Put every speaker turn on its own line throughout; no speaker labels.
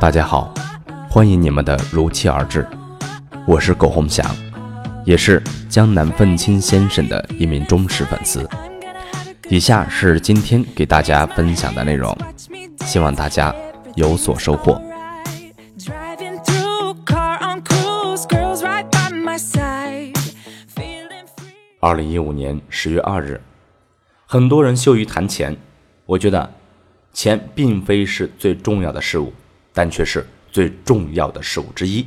大家好，欢迎你们的如期而至，我是苟洪祥，也是江南愤青先生的一名忠实粉丝。以下是今天给大家分享的内容，希望大家有所收获。二零一五年十月二日，很多人羞于谈钱，我觉得钱并非是最重要的事物。但却是最重要的事物之一。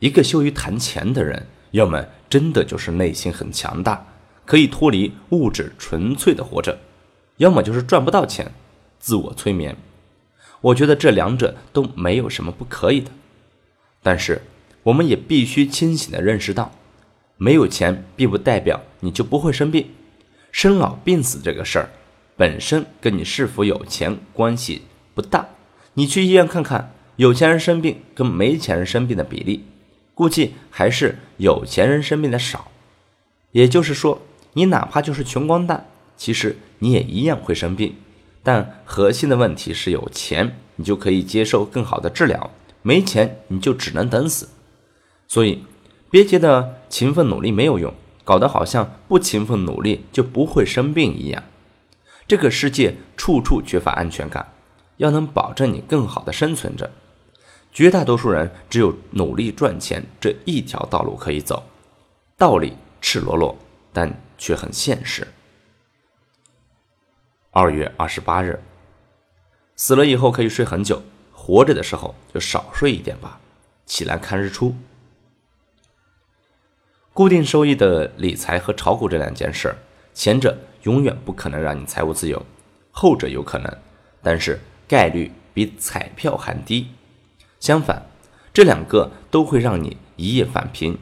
一个羞于谈钱的人，要么真的就是内心很强大，可以脱离物质，纯粹的活着；要么就是赚不到钱，自我催眠。我觉得这两者都没有什么不可以的。但是，我们也必须清醒的认识到，没有钱并不代表你就不会生病。生老病死这个事儿，本身跟你是否有钱关系不大。你去医院看看，有钱人生病跟没钱人生病的比例，估计还是有钱人生病的少。也就是说，你哪怕就是穷光蛋，其实你也一样会生病。但核心的问题是，有钱你就可以接受更好的治疗，没钱你就只能等死。所以，别觉得勤奋努力没有用，搞得好像不勤奋努力就不会生病一样。这个世界处处缺乏安全感。要能保证你更好的生存着，绝大多数人只有努力赚钱这一条道路可以走，道理赤裸裸，但却很现实。二月二十八日，死了以后可以睡很久，活着的时候就少睡一点吧。起来看日出。固定收益的理财和炒股这两件事，前者永远不可能让你财务自由，后者有可能，但是。概率比彩票还低，相反，这两个都会让你一夜返贫。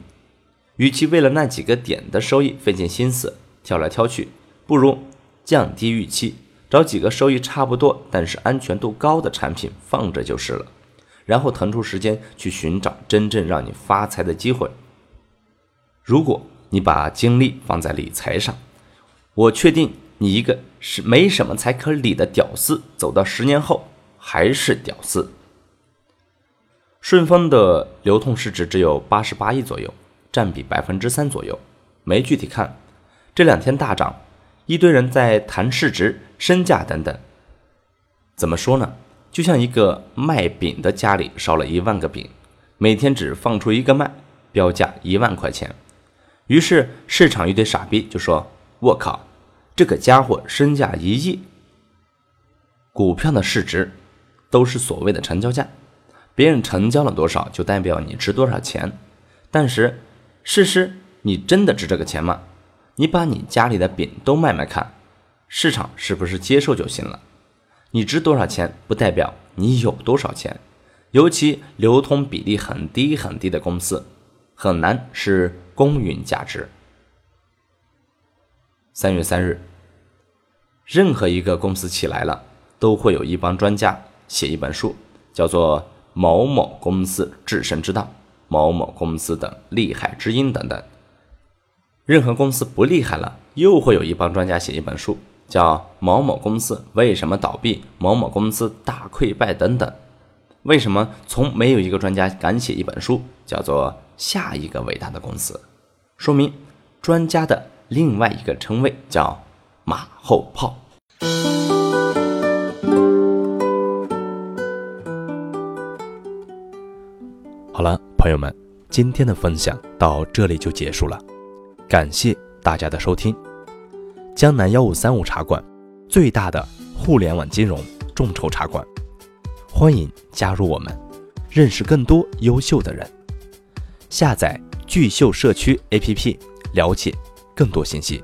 与其为了那几个点的收益费尽心思挑来挑去，不如降低预期，找几个收益差不多但是安全度高的产品放着就是了。然后腾出时间去寻找真正让你发财的机会。如果你把精力放在理财上，我确定。你一个是没什么才可理的屌丝，走到十年后还是屌丝。顺丰的流通市值只有八十八亿左右，占比百分之三左右，没具体看。这两天大涨，一堆人在谈市值、身价等等。怎么说呢？就像一个卖饼的家里烧了一万个饼，每天只放出一个卖，标价一万块钱。于是市场一堆傻逼就说：“我靠！”这个家伙身价一亿，股票的市值都是所谓的成交价，别人成交了多少就代表你值多少钱。但是，事实你真的值这个钱吗？你把你家里的饼都卖卖看，市场是不是接受就行了？你值多少钱不代表你有多少钱，尤其流通比例很低很低的公司，很难是公允价值。三月三日，任何一个公司起来了，都会有一帮专家写一本书，叫做《某某公司制胜之道》《某某公司的厉害之音》等等。任何公司不厉害了，又会有一帮专家写一本书，叫《某某公司为什么倒闭》《某某公司大溃败》等等。为什么从没有一个专家敢写一本书，叫做《下一个伟大的公司》？说明专家的。另外一个称谓叫“马后炮”。好了，朋友们，今天的分享到这里就结束了，感谢大家的收听。江南幺五三五茶馆，最大的互联网金融众筹茶馆，欢迎加入我们，认识更多优秀的人。下载聚秀社区 APP，了解。更多信息。